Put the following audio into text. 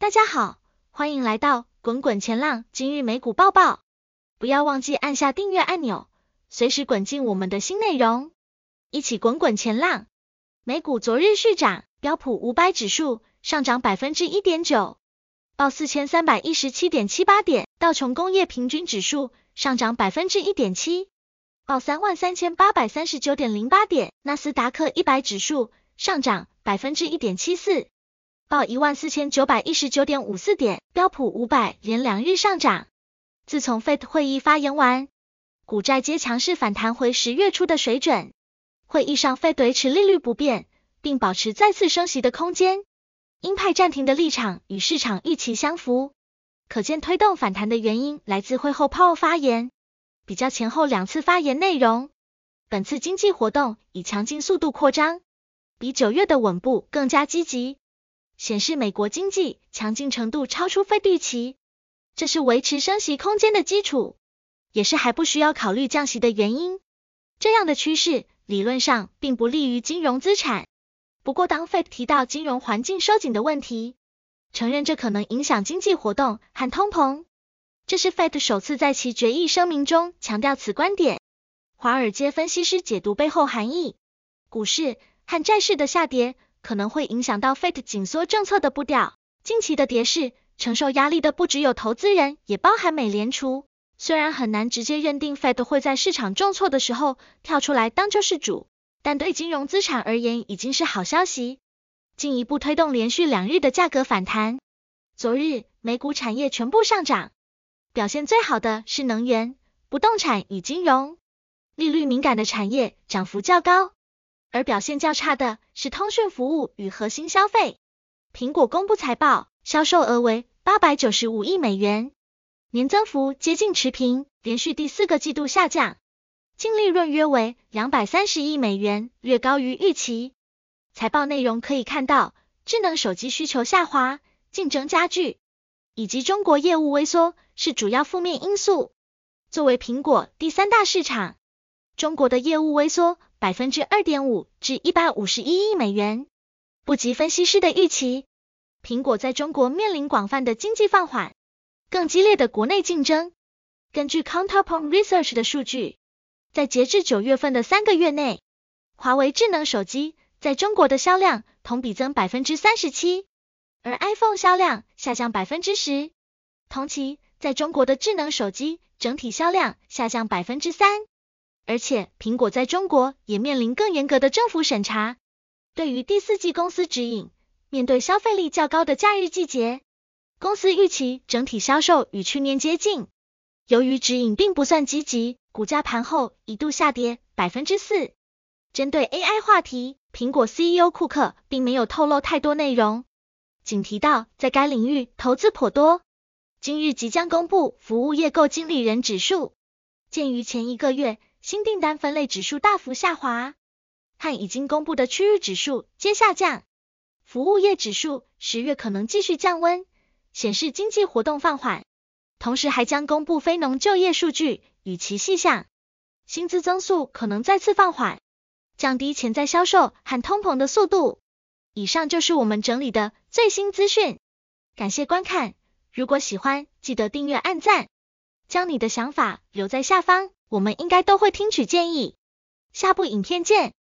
大家好，欢迎来到滚滚前浪今日美股报报。不要忘记按下订阅按钮，随时滚进我们的新内容，一起滚滚前浪。美股昨日续涨，标普五百指数上涨百分之一点九，报四千三百一十七点七八点；道琼工业平均指数上涨百分之一点七，报三万三千八百三十九点零八点；纳斯达克一百指数上涨百分之一点七四。报一万四千九百一十九点五四点，标普五百连两日上涨。自从 FED 会议发言完，股债皆强势反弹回十月初的水准。会议上，FED 维持利率不变，并保持再次升息的空间。鹰派暂停的立场与市场预期相符，可见推动反弹的原因来自会后鲍尔发言。比较前后两次发言内容，本次经济活动以强劲速度扩张，比九月的稳步更加积极。显示美国经济强劲程度超出 FED 预期，这是维持升息空间的基础，也是还不需要考虑降息的原因。这样的趋势理论上并不利于金融资产。不过，当 FED 提到金融环境收紧的问题，承认这可能影响经济活动和通膨，这是 FED 首次在其决议声明中强调此观点。华尔街分析师解读背后含义，股市和债市的下跌。可能会影响到 FED 紧缩政策的步调。近期的跌势，承受压力的不只有投资人，也包含美联储。虽然很难直接认定 FED 会在市场重挫的时候跳出来当救世主，但对金融资产而言已经是好消息，进一步推动连续两日的价格反弹。昨日美股产业全部上涨，表现最好的是能源、不动产与金融，利率敏感的产业涨幅较高。而表现较差的是通讯服务与核心消费。苹果公布财报，销售额为八百九十五亿美元，年增幅接近持平，连续第四个季度下降。净利润约为两百三十亿美元，略高于预期。财报内容可以看到，智能手机需求下滑、竞争加剧，以及中国业务萎缩是主要负面因素。作为苹果第三大市场，中国的业务萎缩百分之二点五至一百五十一亿美元，不及分析师的预期。苹果在中国面临广泛的经济放缓，更激烈的国内竞争。根据 Counterpoint Research 的数据，在截至九月份的三个月内，华为智能手机在中国的销量同比增百分之三十七，而 iPhone 销量下降百分之十。同期，在中国的智能手机整体销量下降百分之三。而且，苹果在中国也面临更严格的政府审查。对于第四季公司指引，面对消费力较高的假日季节，公司预期整体销售与去年接近。由于指引并不算积极，股价盘后一度下跌百分之四。针对 AI 话题，苹果 CEO 库克并没有透露太多内容，仅提到在该领域投资颇多。今日即将公布服务业购经理人指数，鉴于前一个月。新订单分类指数大幅下滑，和已经公布的区域指数皆下降。服务业指数十月可能继续降温，显示经济活动放缓。同时还将公布非农就业数据与其细项，薪资增速可能再次放缓，降低潜在销售和通膨的速度。以上就是我们整理的最新资讯，感谢观看。如果喜欢，记得订阅、按赞，将你的想法留在下方。我们应该都会听取建议，下部影片见。